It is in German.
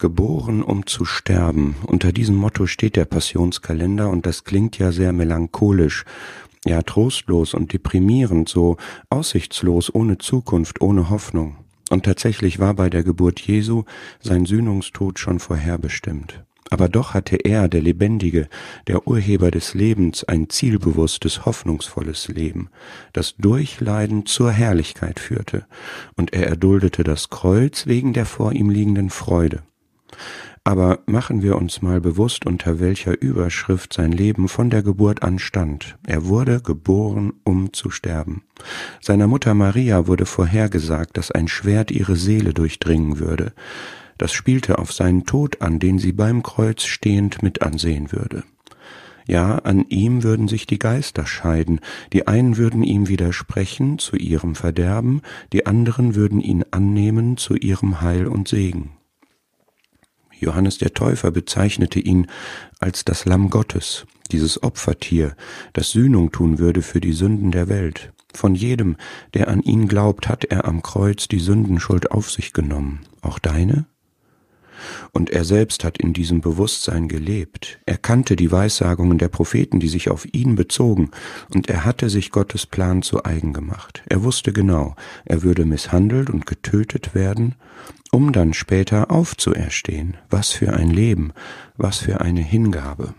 Geboren, um zu sterben. Unter diesem Motto steht der Passionskalender und das klingt ja sehr melancholisch, ja trostlos und deprimierend, so aussichtslos, ohne Zukunft, ohne Hoffnung. Und tatsächlich war bei der Geburt Jesu sein Sühnungstod schon vorherbestimmt. Aber doch hatte er, der Lebendige, der Urheber des Lebens, ein zielbewusstes, hoffnungsvolles Leben, das durch Leiden zur Herrlichkeit führte, und er erduldete das Kreuz wegen der vor ihm liegenden Freude. Aber machen wir uns mal bewusst, unter welcher Überschrift sein Leben von der Geburt an stand. Er wurde geboren, um zu sterben. Seiner Mutter Maria wurde vorhergesagt, dass ein Schwert ihre Seele durchdringen würde das spielte auf seinen Tod an, den sie beim Kreuz stehend mit ansehen würde. Ja, an ihm würden sich die Geister scheiden, die einen würden ihm widersprechen zu ihrem Verderben, die anderen würden ihn annehmen zu ihrem Heil und Segen. Johannes der Täufer bezeichnete ihn als das Lamm Gottes, dieses Opfertier, das Sühnung tun würde für die Sünden der Welt. Von jedem, der an ihn glaubt, hat er am Kreuz die Sündenschuld auf sich genommen. Auch deine? Und er selbst hat in diesem Bewusstsein gelebt. Er kannte die Weissagungen der Propheten, die sich auf ihn bezogen, und er hatte sich Gottes Plan zu eigen gemacht. Er wusste genau, er würde misshandelt und getötet werden, um dann später aufzuerstehen. Was für ein Leben, was für eine Hingabe.